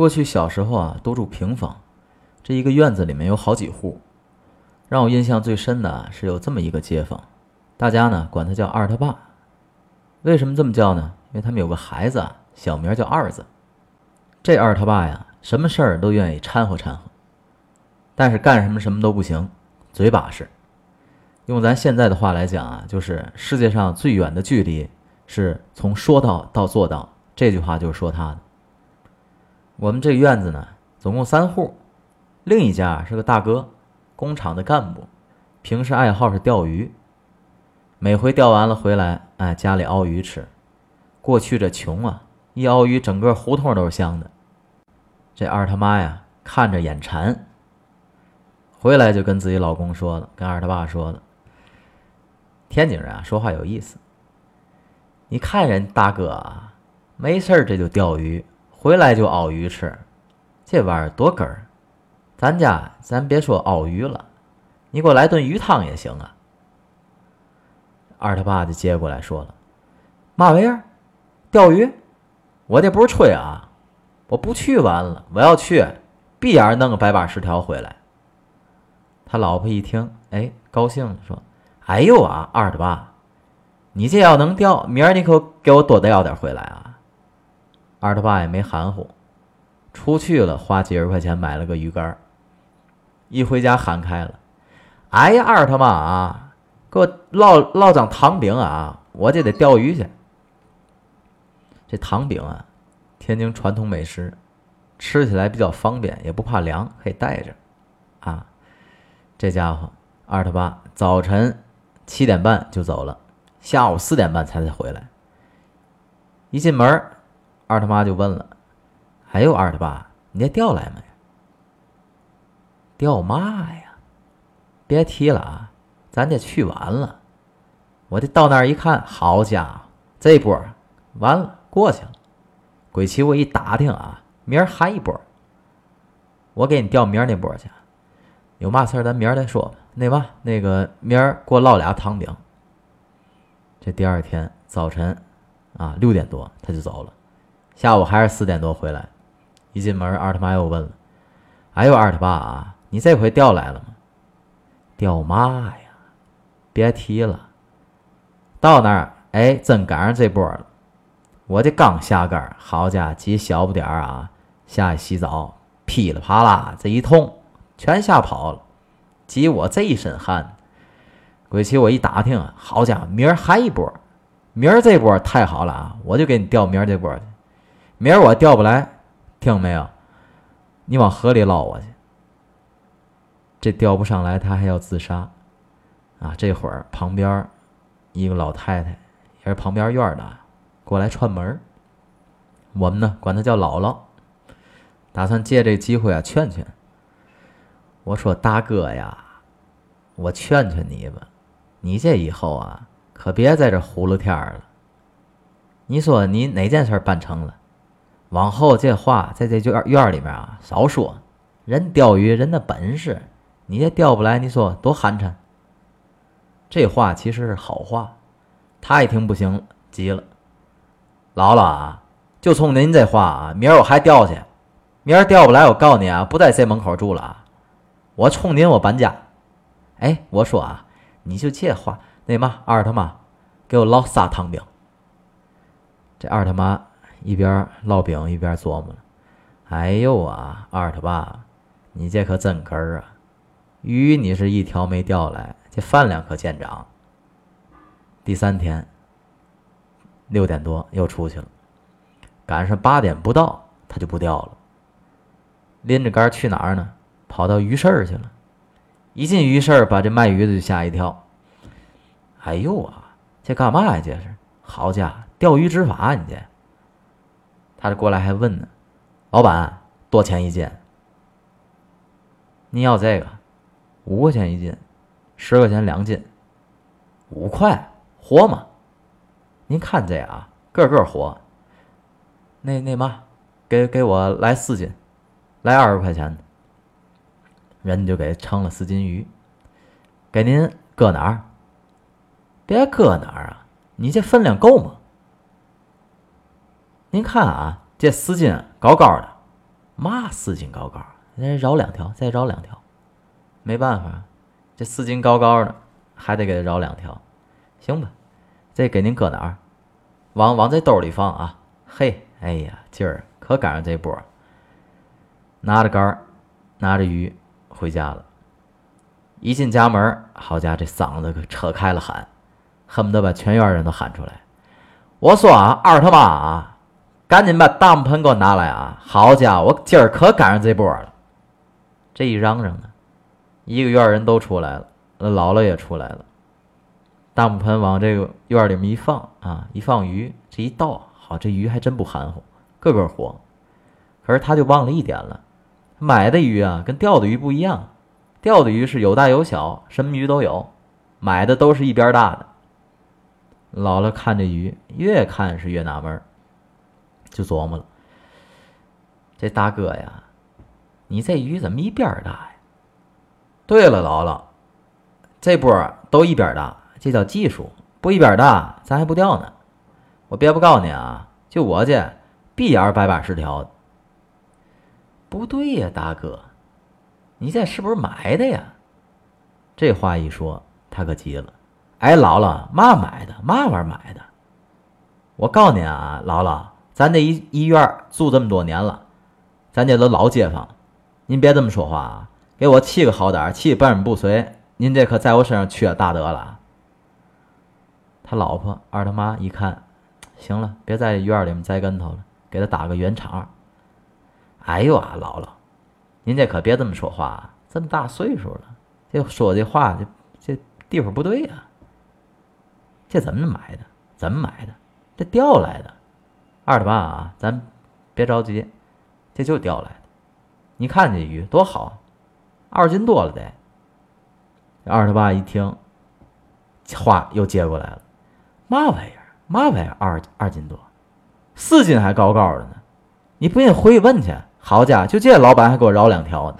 过去小时候啊，都住平房，这一个院子里面有好几户。让我印象最深的是有这么一个街坊，大家呢管他叫二他爸。为什么这么叫呢？因为他们有个孩子，小名叫二子。这二他爸呀，什么事儿都愿意掺和掺和，但是干什么什么都不行，嘴把式。用咱现在的话来讲啊，就是世界上最远的距离是从说到到做到。这句话就是说他的。我们这个院子呢，总共三户，另一家是个大哥，工厂的干部，平时爱好是钓鱼，每回钓完了回来，哎，家里熬鱼吃。过去这穷啊，一熬鱼，整个胡同都是香的。这二他妈呀，看着眼馋，回来就跟自己老公说了，跟二他爸说了。天津人啊，说话有意思。你看人大哥啊，没事儿这就钓鱼，回来就熬鱼吃，这玩意儿多哏儿。咱家咱别说熬鱼了，你给我来顿鱼汤也行啊。二他爸就接过来说了：“嘛玩意儿？钓鱼？我这不是吹啊，我不去完了，我要去，闭眼弄个百八十条回来。”他老婆一听，哎，高兴了，说。哎呦啊，二他爸，你这要能钓，明儿你可给我多钓点回来啊！二他爸也没含糊，出去了，花几十块钱买了个鱼竿，一回家喊开了：“哎呀，二他妈啊，给我烙烙张糖饼啊，我这得钓鱼去。”这糖饼啊，天津传统美食，吃起来比较方便，也不怕凉，可以带着。啊，这家伙二他爸早晨。七点半就走了，下午四点半才才回来。一进门，二他妈就问了：“还有，二他爸，你这钓来没？钓嘛呀？别提了啊，咱这去完了。我这到那儿一看，好家伙，这波完了，过去了。鬼齐我一打听啊，明儿还一波。我给你调明儿那波去。有嘛事儿，咱明儿再说吧。”那嘛，那个明儿给我烙俩糖饼。这第二天早晨，啊六点多他就走了，下午还是四点多回来。一进门，二他妈又问了：“哎呦，二他爸啊，你这回钓来了吗？”“钓嘛呀？别提了。到那儿，哎，真赶上这波了。我这刚下杆，好家伙，几小不点儿啊，下去洗澡，噼里啪啦这一通，全吓跑了。”急我这一身汗，鬼齐我一打听，好家伙，明儿还一波，明儿这波太好了啊！我就给你钓明儿这波去。明儿我钓不来，听没有？你往河里捞我去。这钓不上来，他还要自杀啊！这会儿旁边一个老太太，也是旁边院的，过来串门我们呢管她叫姥姥，打算借这机会啊劝劝。我说大哥呀，我劝劝你吧，你这以后啊，可别在这胡噜天儿了。你说你哪件事办成了？往后这话在这院院里面啊少说。人钓鱼人的本事，你也钓不来，你说多寒碜。这话其实是好话，他一听不行，急了。姥姥啊，就冲您这话啊，明儿我还钓去。明儿钓不来，我告诉你啊，不在这门口住了啊。我冲您，我搬家。哎，我说啊，你就这话，那嘛二他妈，给我捞仨糖饼。这二他妈一边烙饼一边琢磨了：哎呦啊，二他爸，你这可真哏儿啊！鱼你是一条没钓来，这饭量可见长。第三天六点多又出去了，赶上八点不到，他就不钓了。拎着竿去哪儿呢？跑到鱼市去了，一进鱼市，把这卖鱼的就吓一跳。哎呦啊，这干嘛呀？这是好家伙，钓鱼执法！你这，他就过来还问呢，老板多钱一斤？你要这个，五块钱一斤，十块钱两斤，五块活吗？您看这啊，个个活。那那嘛，给给我来四斤，来二十块钱的。人就给称了四斤鱼，给您搁哪儿？别搁哪儿啊！你这分量够吗？您看啊，这丝巾高高的，嘛丝巾高高，再绕两条，再绕两条，没办法，这丝巾高高的，还得给他绕两条，行吧？这给您搁哪儿？往往这兜里放啊！嘿，哎呀，今儿可赶上这波，拿着杆儿，拿着鱼回家了。一进家门，好家伙，这嗓子可扯开了喊，恨不得把全院人都喊出来。我说啊，二他妈啊，赶紧把大木盆给我拿来啊！好家伙，我今儿可赶上这波了。这一嚷嚷呢，一个院人都出来了，姥姥也出来了。大木盆往这个院里面一放啊，一放鱼，这一倒，好，这鱼还真不含糊，个个活。可是他就忘了一点了，买的鱼啊，跟钓的鱼不一样。钓的鱼是有大有小，什么鱼都有；买的都是一边大的。姥姥看着鱼，越看是越纳闷儿就琢磨了：这大哥呀，你这鱼怎么一边大呀？对了，姥姥，这波都一边大，这叫技术。不一边大，咱还不钓呢。我别不告诉你啊，就我这，闭眼百把十条。不对呀，大哥。你这是不是买的呀？这话一说，他可急了。哎，姥姥，嘛买的？嘛玩意买的？我告诉你啊，姥姥，咱这一医院住这么多年了，咱这都老街坊，您别这么说话啊！给我气个好歹，气半身不遂，您这可在我身上缺大德了。他老婆二他妈一看，行了，别在院里面栽跟头了，给他打个圆场。哎呦啊，姥姥！您这可别这么说话，这么大岁数了，这说这话这这地方不对呀。这怎么买的？怎么买的？这调来的。二他妈啊，咱别着急，这就钓来的。你看这鱼多好，二斤多了得。二他爸一听，话又接过来了，嘛玩意儿？嘛玩意儿？二二斤多，四斤还高高的呢。你不信回去问去。好家伙，就这老板还给我饶两条呢。